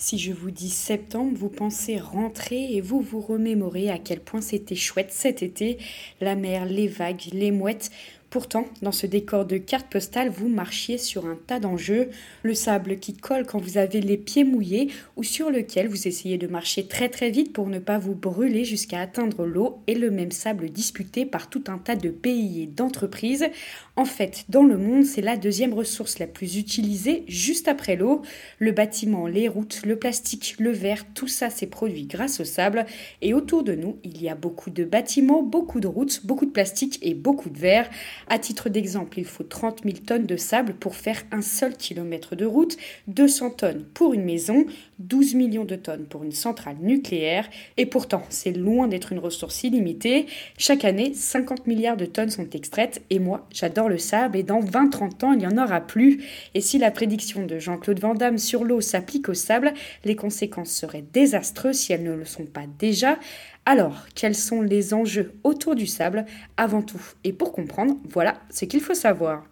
Si je vous dis septembre, vous pensez rentrer et vous vous remémorez à quel point c'était chouette cet été, la mer, les vagues, les mouettes. Pourtant, dans ce décor de carte postale, vous marchiez sur un tas d'enjeux, le sable qui colle quand vous avez les pieds mouillés ou sur lequel vous essayez de marcher très très vite pour ne pas vous brûler jusqu'à atteindre l'eau et le même sable disputé par tout un tas de pays et d'entreprises. En fait, dans le monde, c'est la deuxième ressource la plus utilisée juste après l'eau. Le bâtiment, les routes, le plastique, le verre, tout ça s'est produit grâce au sable et autour de nous, il y a beaucoup de bâtiments, beaucoup de routes, beaucoup de plastique et beaucoup de verre. À titre d'exemple, il faut 30 000 tonnes de sable pour faire un seul kilomètre de route, 200 tonnes pour une maison, 12 millions de tonnes pour une centrale nucléaire, et pourtant, c'est loin d'être une ressource illimitée. Chaque année, 50 milliards de tonnes sont extraites, et moi, j'adore le sable, et dans 20-30 ans, il n'y en aura plus. Et si la prédiction de Jean-Claude Van Damme sur l'eau s'applique au sable, les conséquences seraient désastreuses si elles ne le sont pas déjà. Alors, quels sont les enjeux autour du sable Avant tout, et pour comprendre, voilà ce qu'il faut savoir.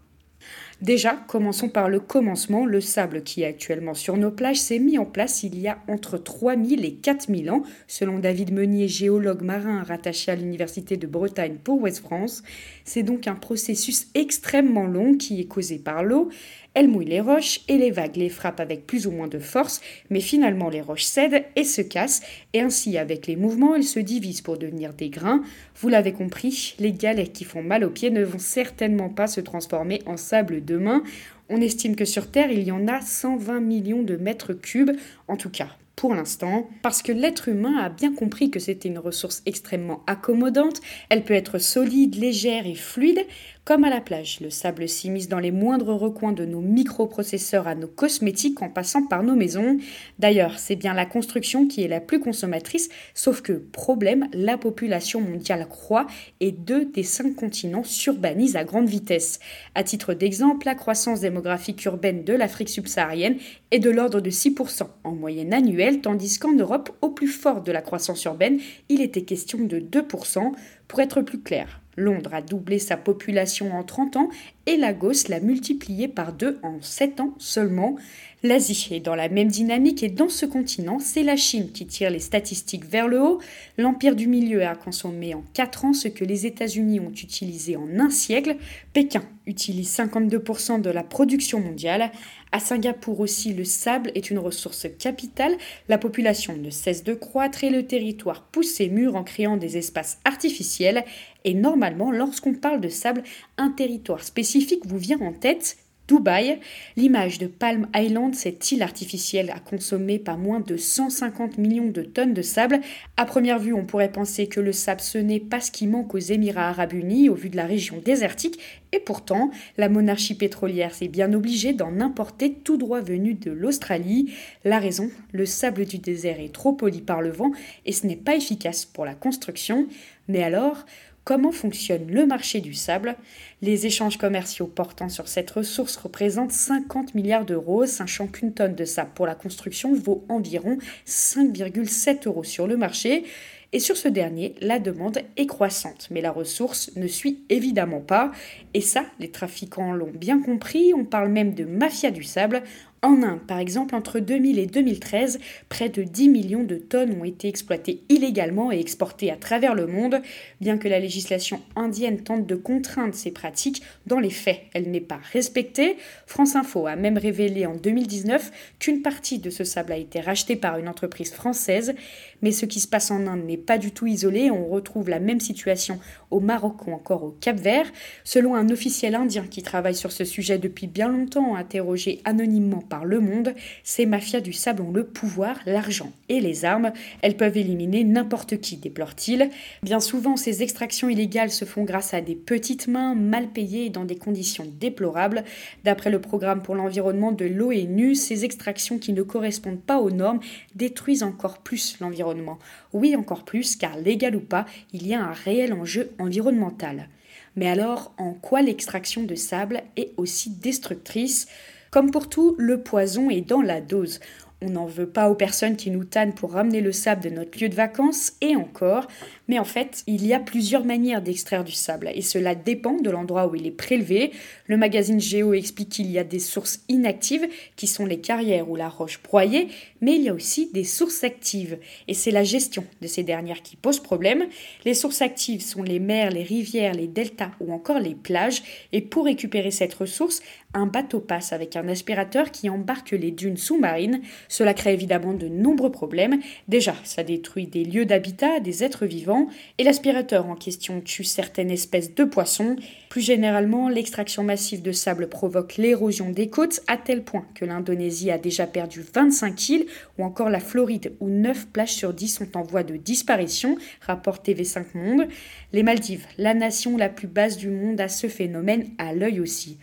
Déjà, commençons par le commencement. Le sable qui est actuellement sur nos plages s'est mis en place il y a entre 3000 et 4000 ans, selon David Meunier, géologue marin rattaché à l'Université de Bretagne pour Ouest France. C'est donc un processus extrêmement long qui est causé par l'eau. Elle mouille les roches et les vagues les frappent avec plus ou moins de force, mais finalement les roches cèdent et se cassent, et ainsi avec les mouvements, elles se divisent pour devenir des grains. Vous l'avez compris, les galets qui font mal aux pieds ne vont certainement pas se transformer en sable demain. On estime que sur Terre, il y en a 120 millions de mètres cubes, en tout cas pour l'instant, parce que l'être humain a bien compris que c'était une ressource extrêmement accommodante, elle peut être solide, légère et fluide, comme à la plage, le sable s'immisce dans les moindres recoins de nos microprocesseurs à nos cosmétiques en passant par nos maisons. D'ailleurs, c'est bien la construction qui est la plus consommatrice, sauf que, problème, la population mondiale croît et deux des cinq continents s'urbanisent à grande vitesse. À titre d'exemple, la croissance démographique urbaine de l'Afrique subsaharienne est de l'ordre de 6% en moyenne annuelle, tandis qu'en Europe, au plus fort de la croissance urbaine, il était question de 2%. Pour être plus clair, Londres a doublé sa population en 30 ans et Lagos l'a multiplié par deux en 7 ans seulement. L'Asie est dans la même dynamique et dans ce continent, c'est la Chine qui tire les statistiques vers le haut. L'Empire du Milieu a consommé en 4 ans ce que les États-Unis ont utilisé en un siècle. Pékin utilise 52% de la production mondiale. À Singapour aussi, le sable est une ressource capitale. La population ne cesse de croître et le territoire pousse ses murs en créant des espaces artificiels. Et normalement, lorsqu'on parle de sable, un territoire spécifique vous vient en tête, Dubaï, l'image de Palm Island, cette île artificielle, a consommé pas moins de 150 millions de tonnes de sable. À première vue, on pourrait penser que le sable, ce n'est pas ce qui manque aux Émirats arabes unis au vu de la région désertique, et pourtant, la monarchie pétrolière s'est bien obligée d'en importer tout droit venu de l'Australie. La raison, le sable du désert est trop poli par le vent et ce n'est pas efficace pour la construction. Mais alors, Comment fonctionne le marché du sable Les échanges commerciaux portant sur cette ressource représentent 50 milliards d'euros, sachant qu'une tonne de sable pour la construction vaut environ 5,7 euros sur le marché. Et sur ce dernier, la demande est croissante, mais la ressource ne suit évidemment pas. Et ça, les trafiquants l'ont bien compris, on parle même de mafia du sable. En Inde, par exemple, entre 2000 et 2013, près de 10 millions de tonnes ont été exploitées illégalement et exportées à travers le monde. Bien que la législation indienne tente de contraindre ces pratiques, dans les faits, elle n'est pas respectée. France Info a même révélé en 2019 qu'une partie de ce sable a été rachetée par une entreprise française. Mais ce qui se passe en Inde n'est pas du tout isolé. On retrouve la même situation au Maroc ou encore au Cap Vert. Selon un officiel indien qui travaille sur ce sujet depuis bien longtemps, interrogé anonymement par Le Monde, ces mafias du sable ont le pouvoir, l'argent et les armes. Elles peuvent éliminer n'importe qui, déplore-t-il. Bien souvent, ces extractions illégales se font grâce à des petites mains mal payées et dans des conditions déplorables. D'après le programme pour l'environnement de l'ONU, ces extractions qui ne correspondent pas aux normes détruisent encore plus l'environnement. Oui, encore plus, car légal ou pas, il y a un réel enjeu environnemental. Mais alors, en quoi l'extraction de sable est aussi destructrice? Comme pour tout, le poison est dans la dose. On n'en veut pas aux personnes qui nous tannent pour ramener le sable de notre lieu de vacances, et encore. Mais en fait, il y a plusieurs manières d'extraire du sable, et cela dépend de l'endroit où il est prélevé. Le magazine Géo explique qu'il y a des sources inactives, qui sont les carrières ou la roche broyée, mais il y a aussi des sources actives, et c'est la gestion de ces dernières qui pose problème. Les sources actives sont les mers, les rivières, les deltas ou encore les plages, et pour récupérer cette ressource, un bateau passe avec un aspirateur qui embarque les dunes sous-marines. Cela crée évidemment de nombreux problèmes. Déjà, ça détruit des lieux d'habitat, des êtres vivants, et l'aspirateur en question tue certaines espèces de poissons. Plus généralement, l'extraction massive de sable provoque l'érosion des côtes à tel point que l'Indonésie a déjà perdu 25 îles, ou encore la Floride où 9 plages sur 10 sont en voie de disparition, rapporte TV5 Monde. Les Maldives, la nation la plus basse du monde, a ce phénomène à l'œil aussi.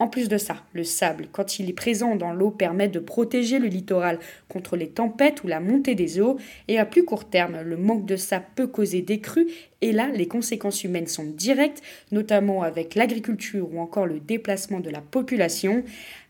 En plus de ça, le sable, quand il est présent dans l'eau, permet de protéger le littoral contre les tempêtes ou la montée des eaux, et à plus court terme, le manque de sable peut causer des crues, et là, les conséquences humaines sont directes, notamment avec l'agriculture ou encore le déplacement de la population.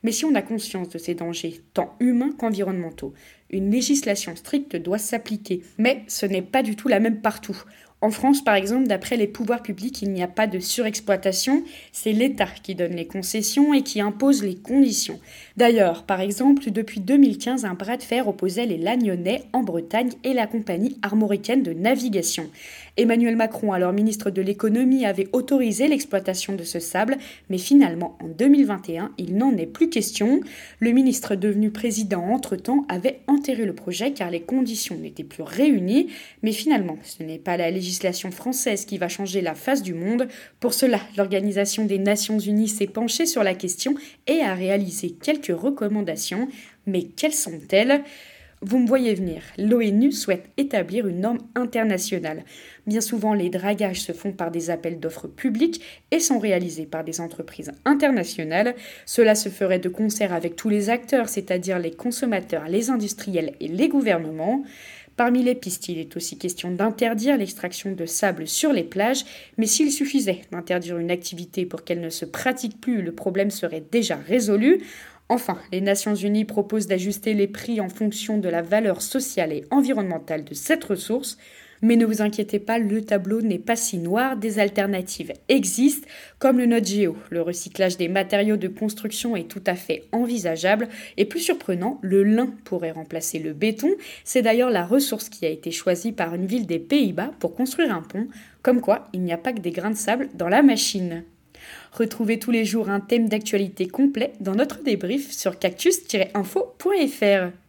Mais si on a conscience de ces dangers, tant humains qu'environnementaux, une législation stricte doit s'appliquer. Mais ce n'est pas du tout la même partout. En France, par exemple, d'après les pouvoirs publics, il n'y a pas de surexploitation, c'est l'État qui donne les concessions et qui impose les conditions. D'ailleurs, par exemple, depuis 2015, un bras de fer opposait les Lagnonnais en Bretagne et la compagnie armoricaine de navigation. Emmanuel Macron, alors ministre de l'économie, avait autorisé l'exploitation de ce sable, mais finalement, en 2021, il n'en est plus question. Le ministre devenu président entre-temps avait enterré le projet car les conditions n'étaient plus réunies, mais finalement, ce n'est pas la législation française qui va changer la face du monde. Pour cela, l'Organisation des Nations Unies s'est penchée sur la question et a réalisé quelques recommandations. Mais quelles sont-elles? Vous me voyez venir, l'ONU souhaite établir une norme internationale. Bien souvent, les dragages se font par des appels d'offres publics et sont réalisés par des entreprises internationales. Cela se ferait de concert avec tous les acteurs, c'est-à-dire les consommateurs, les industriels et les gouvernements. Parmi les pistes, il est aussi question d'interdire l'extraction de sable sur les plages, mais s'il suffisait d'interdire une activité pour qu'elle ne se pratique plus, le problème serait déjà résolu. Enfin, les Nations Unies proposent d'ajuster les prix en fonction de la valeur sociale et environnementale de cette ressource. Mais ne vous inquiétez pas, le tableau n'est pas si noir, des alternatives existent, comme le Note Géo. Le recyclage des matériaux de construction est tout à fait envisageable, et plus surprenant, le lin pourrait remplacer le béton. C'est d'ailleurs la ressource qui a été choisie par une ville des Pays-Bas pour construire un pont, comme quoi il n'y a pas que des grains de sable dans la machine. Retrouvez tous les jours un thème d'actualité complet dans notre débrief sur cactus-info.fr.